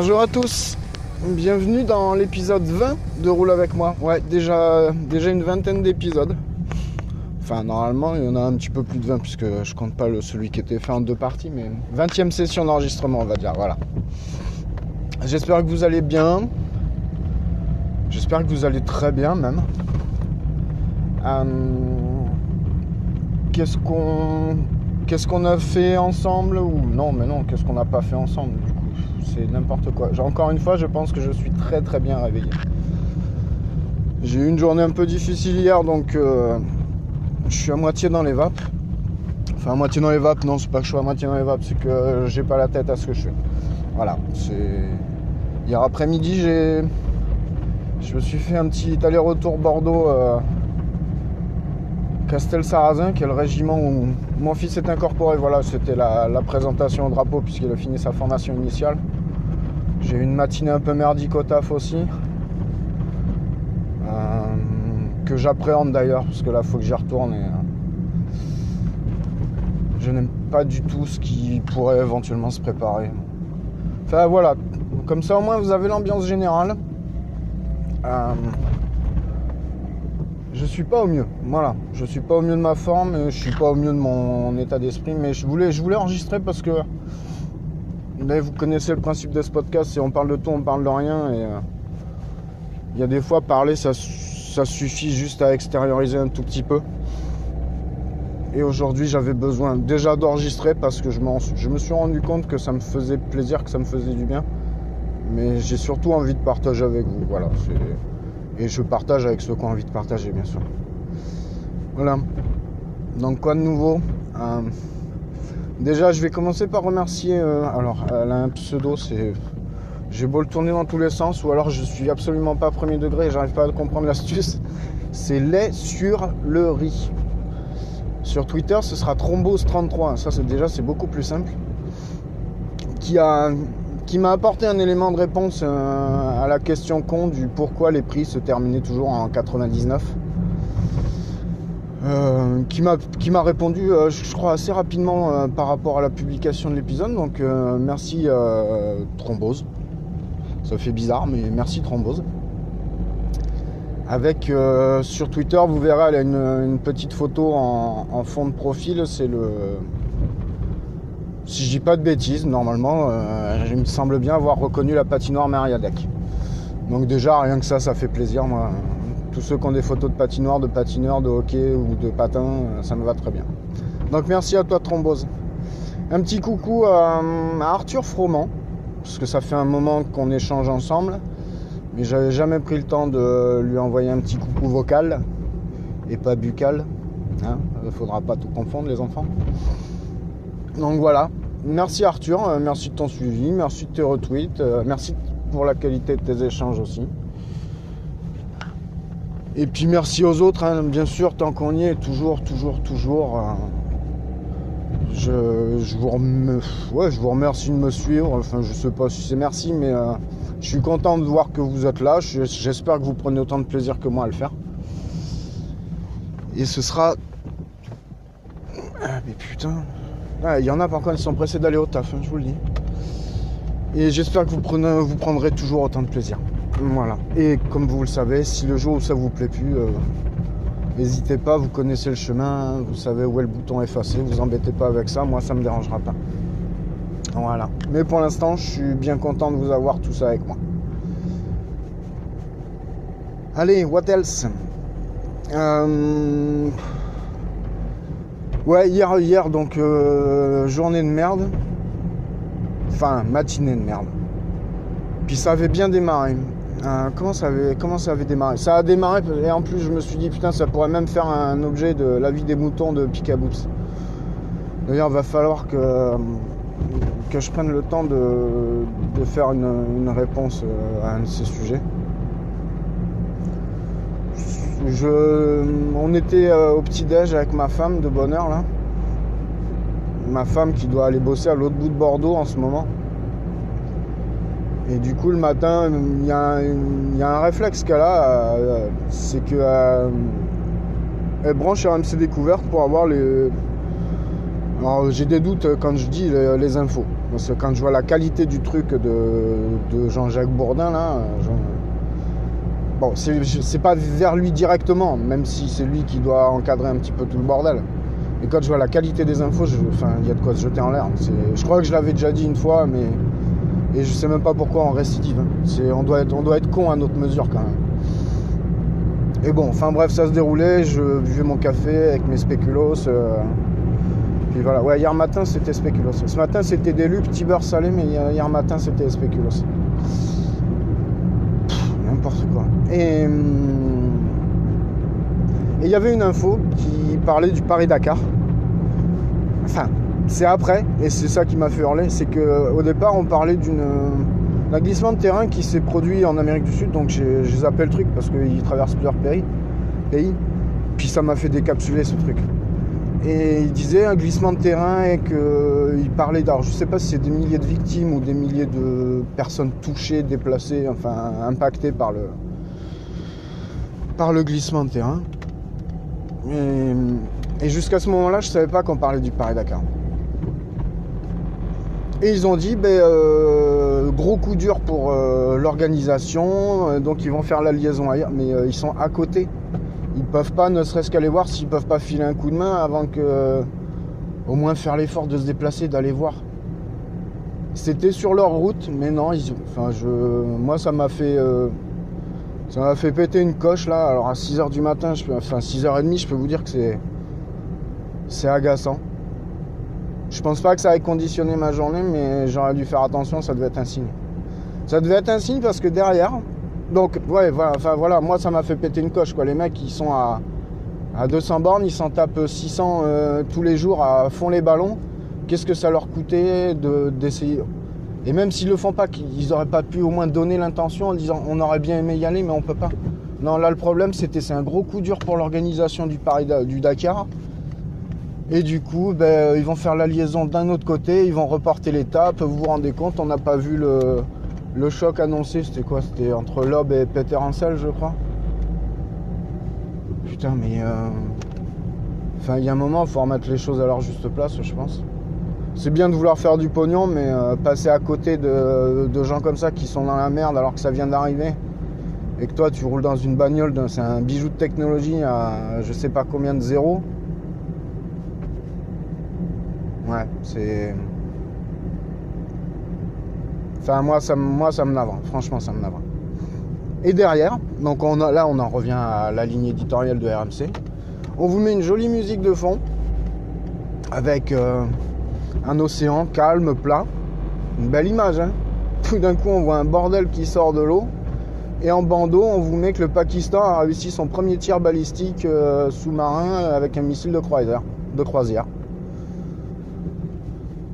Bonjour à tous, bienvenue dans l'épisode 20 de Roule avec moi. Ouais, déjà, déjà une vingtaine d'épisodes. Enfin, normalement, il y en a un petit peu plus de 20 puisque je compte pas celui qui était fait en deux parties, mais 20e session d'enregistrement, on va dire. Voilà. J'espère que vous allez bien. J'espère que vous allez très bien même. Euh, qu'est-ce qu'on qu'est-ce qu'on a fait ensemble ou non mais non qu'est-ce qu'on n'a pas fait ensemble? C'est n'importe quoi encore une fois je pense que je suis très très bien réveillé j'ai eu une journée un peu difficile hier donc euh, je suis à moitié dans les vapes enfin à moitié dans les vapes non c'est pas que je suis à moitié dans les vapes c'est que j'ai pas la tête à ce que je fais voilà c'est hier après-midi j'ai je me suis fait un petit aller-retour Bordeaux euh, Castel-Sarrazin, qui est le régiment où mon fils est incorporé. Voilà, c'était la, la, présentation au drapeau puisqu'il a fini sa formation initiale. J'ai eu une matinée un peu merdique au taf aussi. Euh, que j'appréhende d'ailleurs, parce que là, faut que j'y retourne. Et, euh, je n'aime pas du tout ce qui pourrait éventuellement se préparer. Enfin voilà, comme ça au moins vous avez l'ambiance générale. Euh, je suis pas au mieux. Voilà, je suis pas au mieux de ma forme, je suis pas au mieux de mon état d'esprit, mais je voulais, je voulais enregistrer parce que mais vous connaissez le principe de ce podcast, c'est on parle de tout, on parle de rien, et euh, il y a des fois parler, ça, ça suffit juste à extérioriser un tout petit peu. Et aujourd'hui, j'avais besoin déjà d'enregistrer parce que je, je me suis rendu compte que ça me faisait plaisir, que ça me faisait du bien. Mais j'ai surtout envie de partager avec vous. Voilà, et je partage avec ceux qui ont envie de partager, bien sûr. Voilà. Donc, quoi de nouveau? Euh, Déjà, je vais commencer par remercier. Euh, alors, elle a un pseudo, c'est. J'ai beau le tourner dans tous les sens, ou alors je suis absolument pas premier degré et j'arrive pas à comprendre l'astuce. C'est lait sur le riz. Sur Twitter, ce sera Thrombose33. Ça, c'est déjà, c'est beaucoup plus simple. Qui m'a apporté un élément de réponse euh, à la question con du pourquoi les prix se terminaient toujours en 99. Euh, qui m'a répondu, euh, je crois, assez rapidement euh, par rapport à la publication de l'épisode. Donc merci Thrombose. Ça fait bizarre, mais merci Thrombose. Avec sur Twitter, vous verrez, elle a une, une petite photo en, en, fond de profil. C'est le. Si je dis pas de bêtises, normalement, il me semble bien avoir reconnu la patinoire Mariadec. Donc déjà, rien que ça, ça fait plaisir, moi tous ceux qui ont des photos de patinoire, de patineurs, de hockey ou de patins, ça me va très bien. Donc merci à toi Thrombose. Un petit coucou à, Arthur Froment, parce que ça fait un moment qu'on échange ensemble, mais j'avais jamais pris le temps de lui envoyer un petit coucou vocal et pas buccal. Hein Il faudra pas tout confondre les enfants. Donc voilà. Merci Arthur, merci de ton suivi, merci de tes retweets, merci pour la qualité de tes échanges aussi. Et puis merci aux autres, hein, bien sûr, tant qu'on y est, toujours, toujours, toujours. euh, je, je vous ouais, je vous remercie de me suivre. Enfin, je sais pas si c'est merci, mais euh, je suis content de voir que vous êtes là. Je- J'espère que vous prenez autant de plaisir que moi à le faire. Et ce sera. Ah, mais putain. Ah, Il y en a par contre qui sont pressés d'aller au taf, hein, je vous le dis. Et j'espère que vous, prenez, vous prendrez toujours autant de plaisir. Voilà. Et comme vous le savez, si le jour où ça vous plaît plus, euh, n'hésitez pas, vous connaissez le chemin, vous savez où est le bouton effacer, vous embêtez pas avec ça, moi ça me dérangera pas. Voilà. Mais pour l'instant, je suis bien content de vous avoir tout ça avec moi. Allez, what else? Euh, Ouais, hier, hier donc euh, journée de merde. Enfin, matinée de merde. Puis ça avait bien démarré. Euh, comment, ça avait, comment ça avait démarré? Ça a démarré et en plus je me suis dit putain ça pourrait même faire un objet de la vie des moutons de Picaboops. D'ailleurs il va falloir que, que je prenne le temps de, faire une, réponse euh, à un de ces sujets. Je, on était euh, au petit-déj avec ma femme de bonne heure là. Ma femme qui doit aller bosser à l'autre bout de Bordeaux en ce moment. Et du coup, le matin, il y, a un- réflexe qu'elle a, euh, c'est que euh, elle branche RMC Découverte pour avoir les. Alors, j'ai des doutes quand je dis les, infos. Parce que quand je vois la qualité du truc de, Jean-Jacques Bourdin, là. euh, Bon, c'est pas vers lui directement, même si c'est lui qui doit encadrer un petit peu tout le bordel. Et quand je vois la qualité des infos, il y a de quoi se jeter en l'air. Je crois que je l'avais déjà dit une fois, mais et je sais même pas pourquoi on récidive. hein. C'est, on doit être, on doit être con à notre mesure quand même. Et bon, enfin bref, ça se déroulait. Je buvais mon café avec mes spéculoos. euh, puis voilà. Ouais, hier matin c'était spéculoos. Ce matin c'était des lus, petit beurre salé, mais hier, matin c'était spéculoos. Pff, N'importe quoi. Hum, et il y avait une info qui parlait du Paris-Dakar. Enfin, c'est après, et c'est ça qui m'a fait hurler, c'est que au départ on parlait d'une d'un glissement de terrain qui s'est produit en Amérique du Sud, donc j'ai zappé le truc parce qu'il traverse plusieurs pays, pays, puis ça m'a fait décapsuler ce truc. Et il disait un glissement de terrain et qu'il parlait d'art. Je sais pas si c'est des milliers de victimes ou des milliers de personnes touchées, déplacées, enfin impactées par le par le glissement de terrain. Et, et jusqu'à ce moment-là, je savais pas qu'on parlait du Paris-Dakar. Et ils ont dit, ben, euh, gros coup dur pour euh, l'organisation, euh, donc ils vont faire la liaison ailleurs, mais euh, ils sont à côté. Ils peuvent pas, ne serait-ce qu'aller voir s'ils peuvent pas filer un coup de main avant que, au moins faire l'effort de se déplacer, d'aller voir. C'était sur leur route, mais non, ils, enfin, je, moi ça m'a fait, ça m'a fait péter une coche là. Alors à 6h du matin, je enfin 6h30, je peux vous dire que c'est, c'est agaçant. Je pense pas que ça ait conditionné ma journée, mais j'aurais dû faire attention, ça devait être un signe. Ça devait être un signe parce que derrière, donc ouais, voilà, voilà, moi ça m'a fait péter une coche quoi. Les mecs ils sont à, à 200 bornes, ils s'en tapent 600 euh, tous les jours à fond les ballons. Qu'est-ce que ça leur coûtait de, d'essayer? Et même s'ils le font pas, qu'ils auraient pas pu au moins donner l'intention en disant on aurait bien aimé y aller, mais on peut pas. Non, là le problème c'était c'est un gros coup dur pour l'organisation du Paris du Dakar. Et du coup, ben, ils vont faire la liaison d'un autre côté, ils vont reporter l'étape. Vous vous rendez compte, on n'a pas vu le, choc annoncé. C'était quoi? C'était entre Loeb et Peter Ansel, je crois. Putain, mais. euh, il y a un moment, il faut remettre les choses à leur juste place, je pense. C'est bien de vouloir faire du pognon, mais euh, passer à côté de, gens comme ça qui sont dans la merde alors que ça vient d'arriver et que toi tu roules dans une bagnole, c'est un bijou de technologie à je sais pas combien de zéros. Ouais, c'est. Enfin, moi, ça, me- moi, ça me navre. Franchement, ça me navre. Et derrière, donc on a, là, on en revient à la ligne éditoriale de RMC. On vous met une jolie musique de fond avec euh, un océan calme, plat. Une belle image, hein. Tout d'un coup, on voit un bordel qui sort de l'eau. Et en bandeau, on vous met que le Pakistan a réussi son premier tir balistique euh, sous-marin avec un missile de croisière. De croisière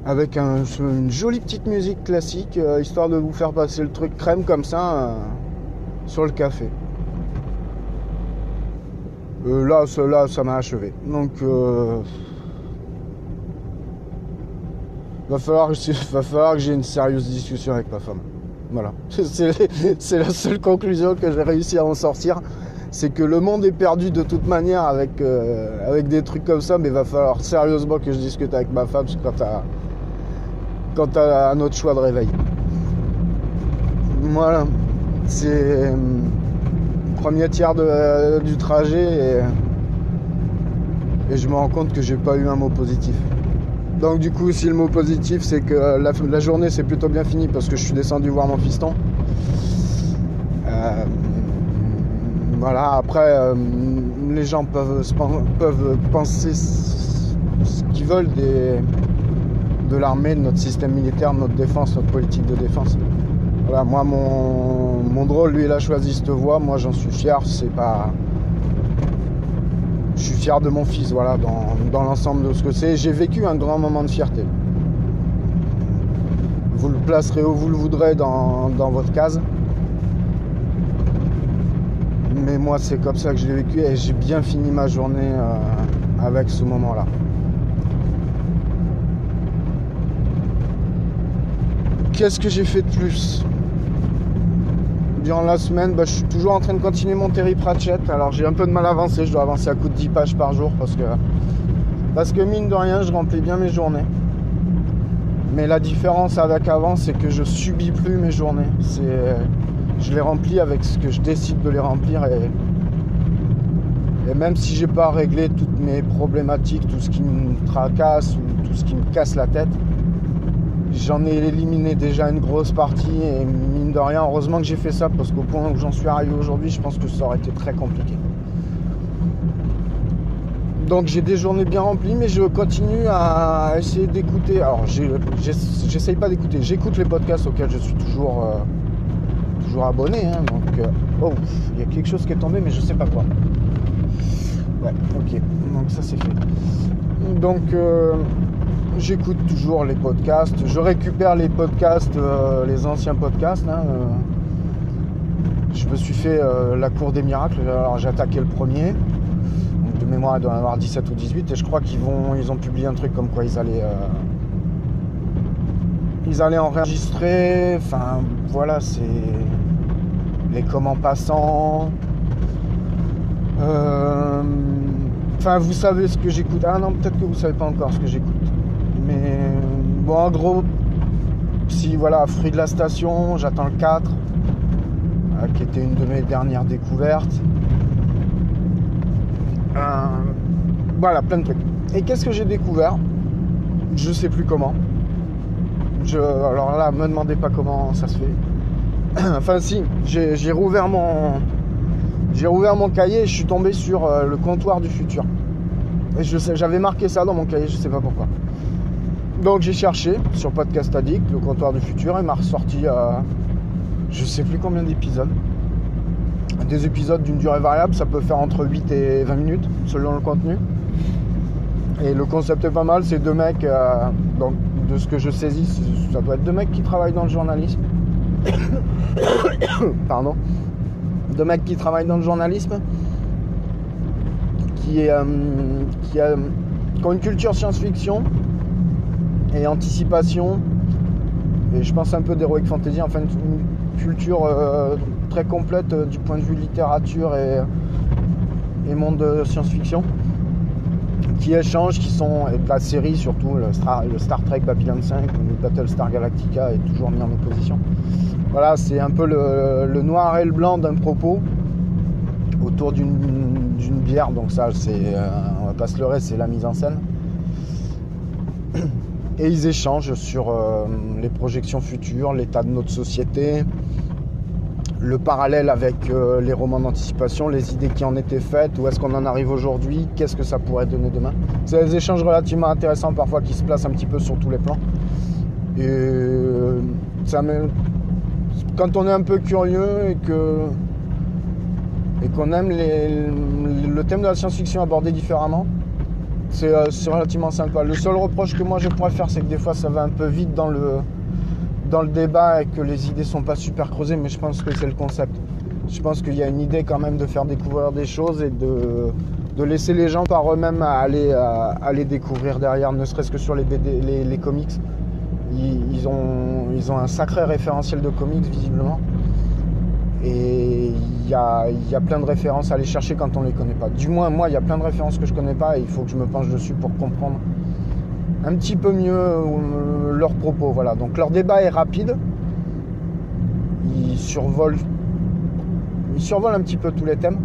avec un- une jolie petite musique classique, euh, histoire de vous faire passer le truc crème comme ça euh, sur le café. Euh, là, ça, m'a achevé. Donc, va falloir, va falloir que j'ai une sérieuse discussion avec ma femme. Voilà. C'est la seule conclusion que j'ai réussi à en sortir. C'est que le monde est perdu de toute manière avec, des trucs comme ça, mais il va falloir sérieusement que je discute avec ma femme quant à notre choix de réveil. Voilà. C'est premier tiers de, du trajet et, je me rends compte que j'ai pas eu un mot positif. Donc du coup, si le mot positif, c'est que la, journée s'est plutôt bien finie parce que je suis descendu voir mon fiston. Euh, voilà, après, euh, les gens peuvent, peuvent penser ce qu'ils veulent des, de l'armée, de notre système militaire, de notre défense, notre politique de défense. Voilà, moi, mon, drôle, lui, il a choisi cette voie. Moi, j'en suis fier. C'est pas je suis fier de mon fils, voilà, dans, l'ensemble de ce que c'est. J'ai vécu un grand moment de fierté. Vous le placerez où vous le voudrez dans, votre case. Mais moi, c'est comme ça que je l'ai vécu et j'ai bien fini ma journée euh, avec ce moment-là. Qu'est-ce que j'ai fait de plus durant la semaine, bah, je suis toujours en train de continuer mon Terry Pratchett. Alors j'ai un peu de mal à avancer, je dois avancer à coup de 10 pages par jour parce que, parce que mine de rien, je remplis bien mes journées. Mais la différence avec avant, c'est que je subis plus mes journées. C'est, je les remplis avec ce que je décide de les remplir et, et même si j'ai pas réglé toutes mes problématiques, tout ce qui me tracasse ou tout ce qui me casse la tête, J'en ai éliminé déjà une grosse partie et mine de rien, heureusement que j'ai fait ça parce qu'au point où j'en suis arrivé aujourd'hui, je pense que ça aurait été très compliqué. Donc j'ai des journées bien remplies, mais je continue à essayer d'écouter. Alors j'essaye pas d'écouter, j'écoute les podcasts auxquels je suis toujours, euh, toujours abonné. Hein. donc, euh, oh, il y a quelque chose qui est tombé, mais je sais pas quoi. Ouais, ok, donc ça c'est fait. Donc euh, j'écoute toujours les podcasts. Je récupère les podcasts, euh, les anciens podcasts. Hein, euh. je me suis fait euh, la cour des miracles. Alors j'ai attaqué le premier. de mémoire, il doit en avoir 17 ou 18. Et je crois qu'ils vont, ils ont publié un truc comme quoi ils allaient, ils allaient enregistrer. Enfin, voilà, c'est les comment passants. Enfin, vous savez ce que j'écoute. Ah non, peut-être que vous savez pas encore ce que j'écoute. Mais bon, en gros, si voilà, fruit de la station, j'attends le 4, euh, qui était une de mes dernières découvertes. Euh, voilà, plein de trucs. Et qu'est-ce que j'ai découvert? Je sais plus comment. Je, alors là, me demandez pas comment ça se fait. enfin si, j'ai rouvert mon. Cahier et je suis tombé sur euh, le comptoir du futur. Et j'avais marqué ça dans mon cahier, je sais pas pourquoi. Donc j'ai cherché sur Podcast Addict, le comptoir du futur, et m'a ressorti à je sais plus combien d'épisodes. Des épisodes d'une durée variable, ça peut faire entre 8 et 20 minutes selon le contenu. Et le concept est pas mal, c'est deux mecs, euh, donc de ce que je saisis, ça doit être deux mecs qui travaillent dans le journalisme. Pardon. Deux mecs qui travaillent dans le journalisme, qui, euh, qui, qui ont une culture science-fiction, et anticipation. Et je pense un peu d'Heroic Fantasy, enfin une, culture euh, très complète euh, du point de vue littérature et, et monde de science-fiction qui échangent, qui sont, et la série surtout, le Star, Trek Babylon 5 ou Battlestar Galactica est toujours mis en opposition. Voilà, c'est un peu le, noir et le blanc d'un propos autour d'une bière, donc ça, c'est, euh, on va pas se leurrer, c'est la mise en scène et ils échangent sur euh, les projections futures, l'état de notre société, le parallèle avec euh, les romans d'anticipation, les idées qui en étaient faites, où est-ce qu'on en arrive aujourd'hui, qu'est-ce que ça pourrait donner demain. C'est des échanges relativement intéressants parfois qui se placent un petit peu sur tous les plans. Et euh, ça quand on est un peu curieux et qu'on aime le thème de la science-fiction abordé différemment, euh, c'est relativement sympa. Le seul reproche que moi je pourrais faire, c'est que des fois ça va un peu vite dans le, dans le débat et que les idées sont pas super creusées, mais je pense que c'est le concept. Je pense qu'il y a une idée quand même de faire découvrir des choses et de, de laisser les gens par eux-mêmes aller, aller découvrir derrière, ne serait-ce que sur les, BD, les, comics. Ils, ont, ils ont un sacré référentiel de comics visiblement. Et il y a, plein de références à aller chercher quand on ne les connaît pas. Du moins, moi, il y a plein de références que je ne connais pas et il faut que je me penche dessus pour comprendre un petit peu mieux euh, leurs propos. Voilà. Donc leur débat est rapide. Ils survolent, ils survolent un petit peu tous les thèmes.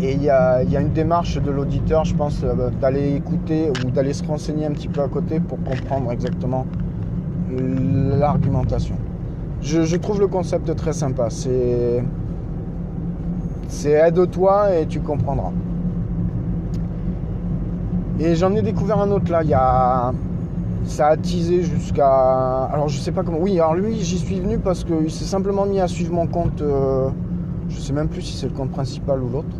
Et il y a, une démarche de l'auditeur, je pense, euh, d'aller écouter ou d'aller se renseigner un petit peu à côté pour comprendre exactement l'argumentation. Je, trouve le concept très sympa. C'est, c'est aide-toi et tu comprendras. Et j'en ai découvert un autre là, il y a. Ça a teasé jusqu'à. Alors je sais pas comment. Oui, alors lui, j'y suis venu parce qu'il s'est simplement mis à suivre mon compte. Euh, je sais même plus si c'est le compte principal ou l'autre.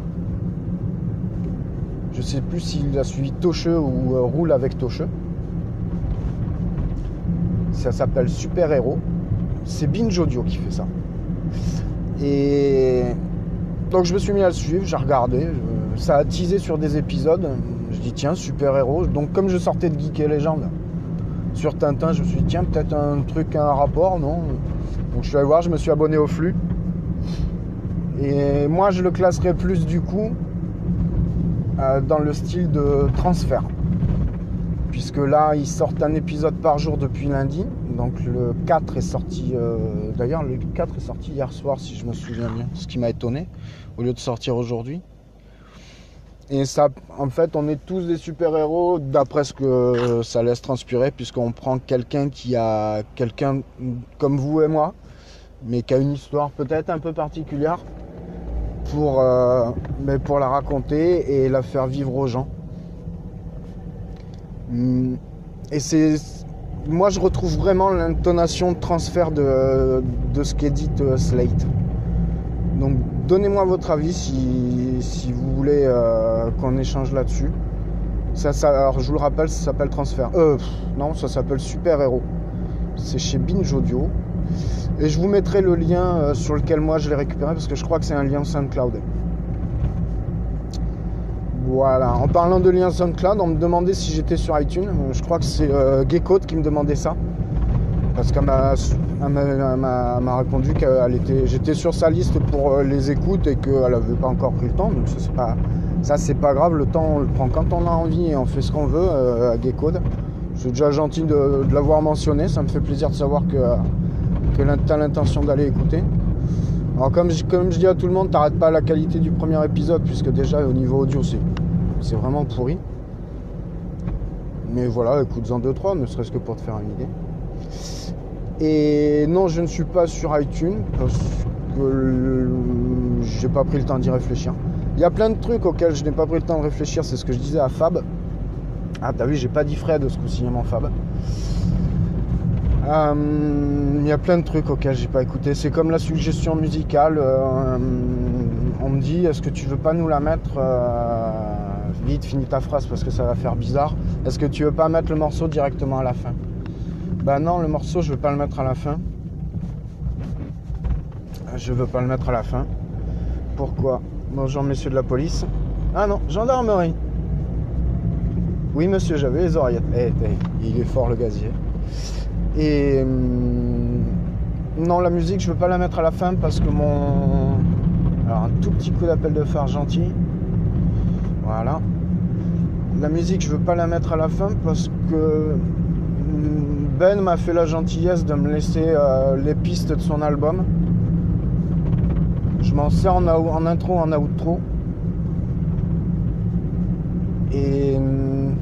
Je sais plus s'il a suivi Tocheux ou euh, Roule avec Tocheux. Ça s'appelle Super Héros. C'est Binge Audio qui fait ça. Et donc je me suis mis à le suivre, j'ai regardé. Ça a teasé sur des épisodes. Je dis tiens, super héros. Donc comme je sortais de Geek et Légende sur Tintin, je me suis dit tiens, peut-être un truc, un rapport, non? Donc je suis allé voir, je me suis abonné au flux. Et moi je le classerais plus du coup euh, dans le style de transfert. Puisque là, ils sortent un épisode par jour depuis lundi. Donc le 4 est sorti. Euh, d'ailleurs, le 4 est sorti hier soir, si je me souviens bien. Ce qui m'a étonné, au lieu de sortir aujourd'hui. Et ça, en fait, on est tous des super-héros d'après ce que ça laisse transpirer, puisqu'on prend quelqu'un qui a. quelqu'un comme vous et moi, mais qui a une histoire peut-être un peu particulière pour, euh, mais pour la raconter et la faire vivre aux gens. Hmm. Et c'est. Moi, je retrouve vraiment l'intonation de transfert de, de ce qu'édite euh, Slate. Donc, donnez-moi votre avis si, vous voulez euh, qu'on échange là-dessus. Ça, alors, je vous le rappelle, ça s'appelle Transfert. Euh, non, ça s'appelle Super Héros. C'est chez Binge Audio. Et je vous mettrai le lien euh, sur lequel moi je l'ai récupéré parce que je crois que c'est un lien SoundCloud. Voilà, en parlant de lien SoundCloud, on me demandait si j'étais sur iTunes. Je crois que c'est euh, qui me demandait ça. Parce qu'elle m'a, répondu qu'elle était, j'étais sur sa liste pour euh, les écoutes et qu'elle n'avait pas encore pris le temps. Donc ça c'est pas, ça c'est pas grave, le temps on le prend quand on a envie et on fait ce qu'on veut euh, à Gaycode. C'est déjà gentil de, de l'avoir mentionné, ça me fait plaisir de savoir que que tu as l'intention d'aller écouter. Alors comme je, comme je dis à tout le monde, t'arrêtes pas la qualité du premier épisode, puisque déjà au niveau audio c'est vraiment pourri. Mais voilà, écoute-en 2-3, ne serait-ce que pour te faire une idée. Et non, je ne suis pas sur iTunes parce que j'ai pas pris le temps d'y réfléchir. Il y a plein de trucs auxquels je n'ai pas pris le temps de réfléchir, c'est ce que je disais à Fab. Ah t'as vu, j'ai pas dit Fred ce coup-ci, mon Fab. Euh, il y a plein de trucs auxquels j'ai pas écouté. C'est comme la suggestion musicale. Euh, on me dit est-ce que tu veux pas nous la mettre euh, Vite, finis ta phrase parce que ça va faire bizarre. Est-ce que tu veux pas mettre le morceau directement à la fin? Bah non, le morceau je veux pas le mettre à la fin. Je veux pas le mettre à la fin. Pourquoi? Bonjour messieurs de la police. Ah non, gendarmerie. Oui monsieur, j'avais les oreillettes. Eh, eh, il est fort le gazier. Et hum, non, la musique, je veux pas la mettre à la fin parce que mon. Alors, un tout petit coup d'appel de phare gentil. Voilà. La musique, je veux pas la mettre à la fin parce que Ben m'a fait la gentillesse de me laisser euh, les pistes de son album. Je m'en sers en, intro, en outro. Et hum,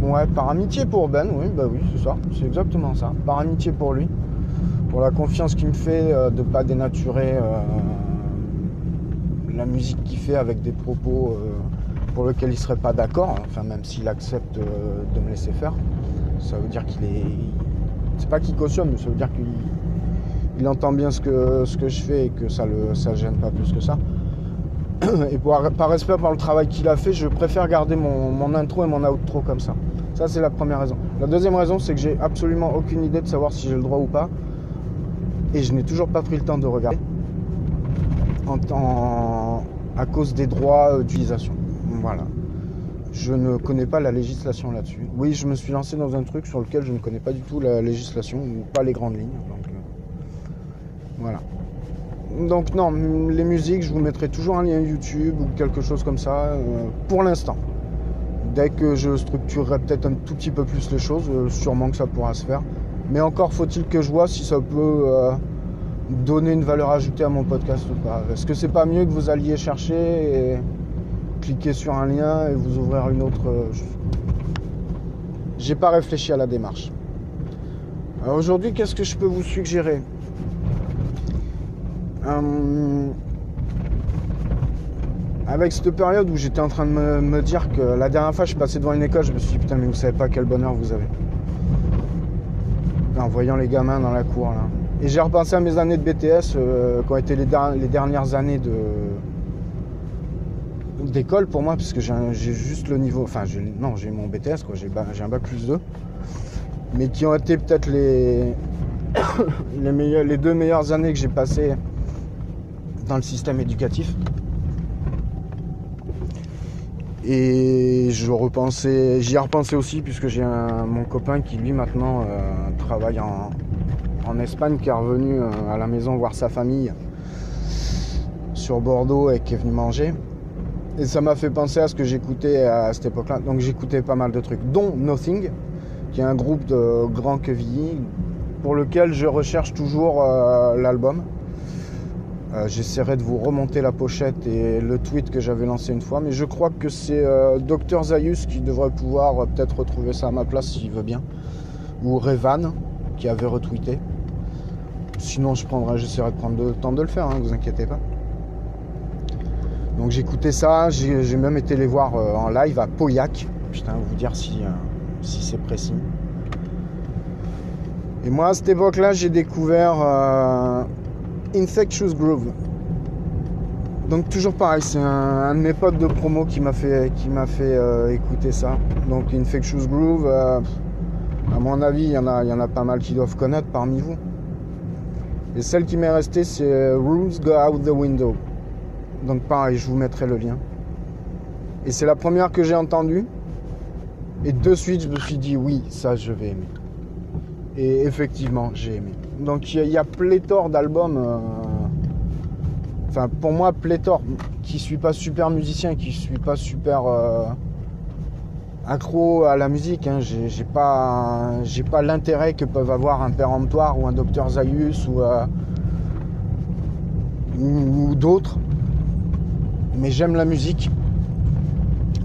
Ouais, par amitié pour Ben, oui, bah oui, c'est ça, c'est exactement ça. Par amitié pour lui, pour la confiance qu'il me fait euh, de pas dénaturer euh, la musique qu'il fait avec des propos euh, pour lesquels il serait pas d'accord, enfin même s'il accepte de me laisser faire. Ça veut dire qu'il est. C'est pas qu'il cautionne, mais ça veut dire qu'il entend bien ce que, ce que je fais et que ça le ça gêne pas plus que ça. Et par respect pour le travail qu'il a fait, je préfère garder mon, mon intro et mon outro comme ça. Ça, c'est la première raison. La deuxième raison, c'est que j'ai absolument aucune idée de savoir si j'ai le droit ou pas. Et je n'ai toujours pas pris le temps de regarder. En, à cause des droits d'utilisation. Voilà. Je ne connais pas la législation là-dessus. Oui, je me suis lancé dans un truc sur lequel je ne connais pas du tout la législation, ou pas les grandes lignes. Euh, voilà. Donc non, les musiques, je vous mettrai toujours un lien YouTube ou quelque chose comme ça, euh, pour l'instant. Dès que je structurerai peut-être un tout petit peu plus les choses, euh, sûrement que ça pourra se faire. Mais encore faut-il que je vois si ça peut donner une valeur ajoutée à mon podcast ou pas. Est-ce que c'est pas mieux que vous alliez chercher et cliquer sur un lien et vous ouvrir une autre. Euh, j'ai pas réfléchi à la démarche. Alors aujourd'hui, qu'est-ce que je peux vous suggérer? Euh, Avec cette période où j'étais en train de me, dire que la dernière fois je suis passé devant une école, je me suis dit putain mais vous savez pas quel bonheur vous avez. En voyant les gamins dans la cour là. Et j'ai repensé à mes années de BTS euh, qui ont été les dernières années de, d'école pour moi, parce que j'ai juste le niveau. Enfin, non, j'ai mon BTS, quoi, j'ai un bac plus 2. Mais qui ont été peut-être les, les, les deux meilleures années que j'ai passées dans le système éducatif. Et je repensais, j'y ai repensé aussi puisque j'ai mon copain qui lui maintenant euh, travaille en, en, Espagne, qui est revenu euh, à la maison voir sa famille sur Bordeaux et qui est venu manger. Et ça m'a fait penser à ce que j'écoutais à cette époque-là. Donc j'écoutais pas mal de trucs, dont Nothing, qui est un groupe de grands quevilly, pour lequel je recherche toujours euh, l'album. Euh, j'essaierai de vous remonter la pochette et le tweet que j'avais lancé une fois, mais je crois que c'est euh, Dr Zayus qui devrait pouvoir peut-être retrouver ça à ma place s'il veut bien, ou Revan qui avait retweeté. Sinon, je j'essaierai de prendre le temps de le faire, ne hein, vous inquiétez pas. Donc j'écoutais ça, j'ai même été les voir euh, en live à Pauillac. Putain, vous dire si, euh, si c'est précis. Et moi à cette époque-là, j'ai découvert euh, Infectious Groove. Donc toujours pareil, c'est un, de mes potes de promo qui m'a fait, qui fait écouter ça. Donc Infectious Groove, à mon avis, il y, en a, y en a pas mal qui doivent connaître parmi vous. Et celle qui m'est restée, c'est Rules Go Out the Window. Donc pareil, je vous mettrai le lien. Et c'est la première que j'ai entendue. Et de suite, je me suis dit oui, ça, je vais aimer. Et effectivement, j'ai aimé. Donc il y, a pléthore d'albums. Euh, enfin, pour moi, pléthore. Qui suis pas super musicien, qui suis pas super euh, accro à la musique. Hein. J'ai pas, l'intérêt que peuvent avoir un péremptoire ou un Dr Zayus euh, ou d'autres mais j'aime la musique.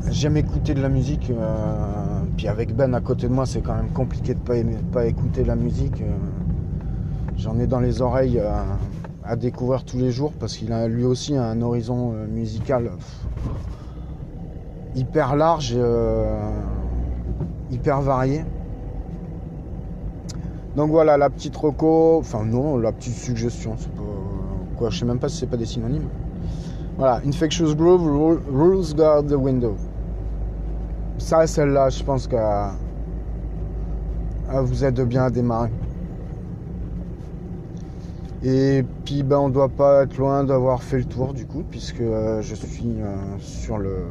J'aime écouter de la musique. Euh, puis avec Ben à côté de moi, c'est quand même compliqué de pas, pas écouter la musique. Euh. J'en ai dans les oreilles euh, à, découvrir tous les jours parce qu'il a lui aussi un horizon musical hyper large, hyper varié. Donc voilà, la petite reco, enfin non, la petite suggestion, quoi, je sais même pas si c'est pas des synonymes. Voilà, Infectious Groove, Rules Guard the Window. Ça, celle-là, je pense que vous aide bien à démarrer. Et puis, ben, on doit pas être loin d'avoir fait le tour du coup, puisque euh, je suis euh, sur le,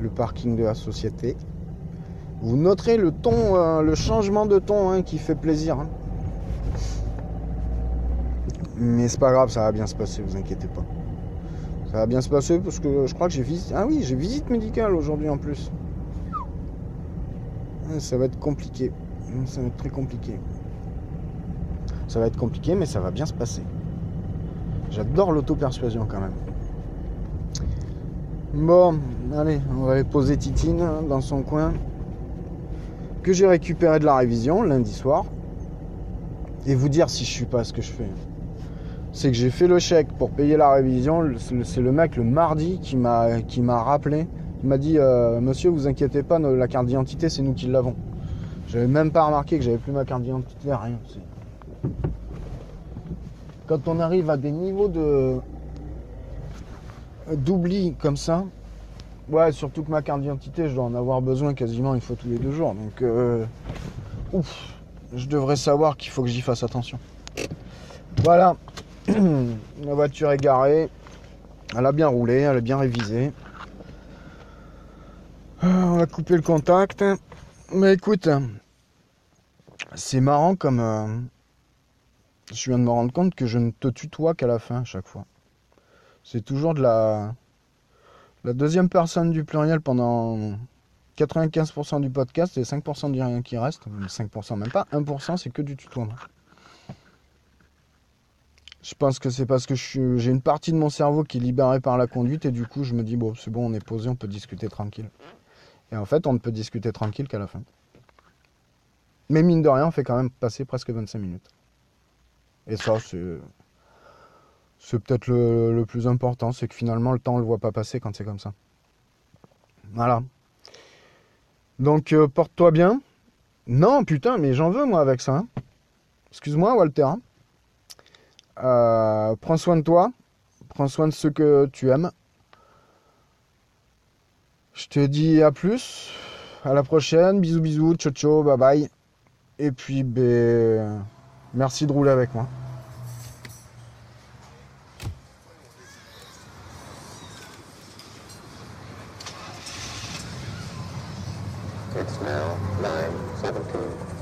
le parking de la société. Vous noterez le ton, euh, le changement de ton hein, qui fait plaisir. Hein. Mais c'est pas grave, ça va bien se passer, vous inquiétez pas. Ça va bien se passer parce que je crois que j'ai visite. Ah oui, j'ai visite médicale aujourd'hui en plus. Ah, ça va être compliqué. Ça va être très compliqué. Ça va être compliqué, mais ça va bien se passer. J'adore l'auto-persuasion quand même. Bon, allez, on va aller poser Titine hein, dans son coin. Que j'ai récupéré de la révision lundi soir. Et vous dire si je suis pas ce que je fais c'est que j'ai fait le chèque pour payer la révision. C'est le mec le mardi qui m'a qui m'a rappelé. Il m'a dit euh, Monsieur, vous inquiétez pas, la carte d'identité, c'est nous qui l'avons. J'avais même pas remarqué que j'avais plus ma carte d'identité, rien. Quand on arrive à des niveaux de d'oubli comme ça, ouais, surtout que ma carte d'identité, je dois en avoir besoin quasiment une fois tous les deux jours. Donc, euh, ouf, je devrais savoir qu'il faut que j'y fasse attention. Voilà, la voiture est garée. Elle a bien roulé, elle a bien révisé. Euh, on va couper le contact. Mais écoute, c'est marrant comme euh, je viens de me rendre compte que je ne te tutoie qu'à la fin à chaque fois. C'est toujours de la la deuxième personne du pluriel pendant 95% du podcast et 5% du rien qui reste. 5% même pas, 1% c'est que du tutoiement. Je pense que c'est parce que j'ai une partie de mon cerveau qui est libérée par la conduite et du coup je me dis bon c'est bon on est posé, on peut discuter tranquille. Et en fait on ne peut discuter tranquille qu'à la fin. Mais mine de rien on fait quand même passer presque 25 minutes. Et ça c'est peut-être le, le, plus important, c'est que finalement le temps on le voit pas passer quand c'est comme ça. Voilà. Donc euh, porte-toi bien. Non putain mais j'en veux moi avec ça. Hein. Excuse-moi Walter. Hein. Euh, prends soin de toi. Prends soin de ceux que tu aimes. Je te dis à plus. À la prochaine. Bisous bisous. Ciao ciao. Bye bye. Et puis ben, merci de rouler avec moi. It's now 9.17.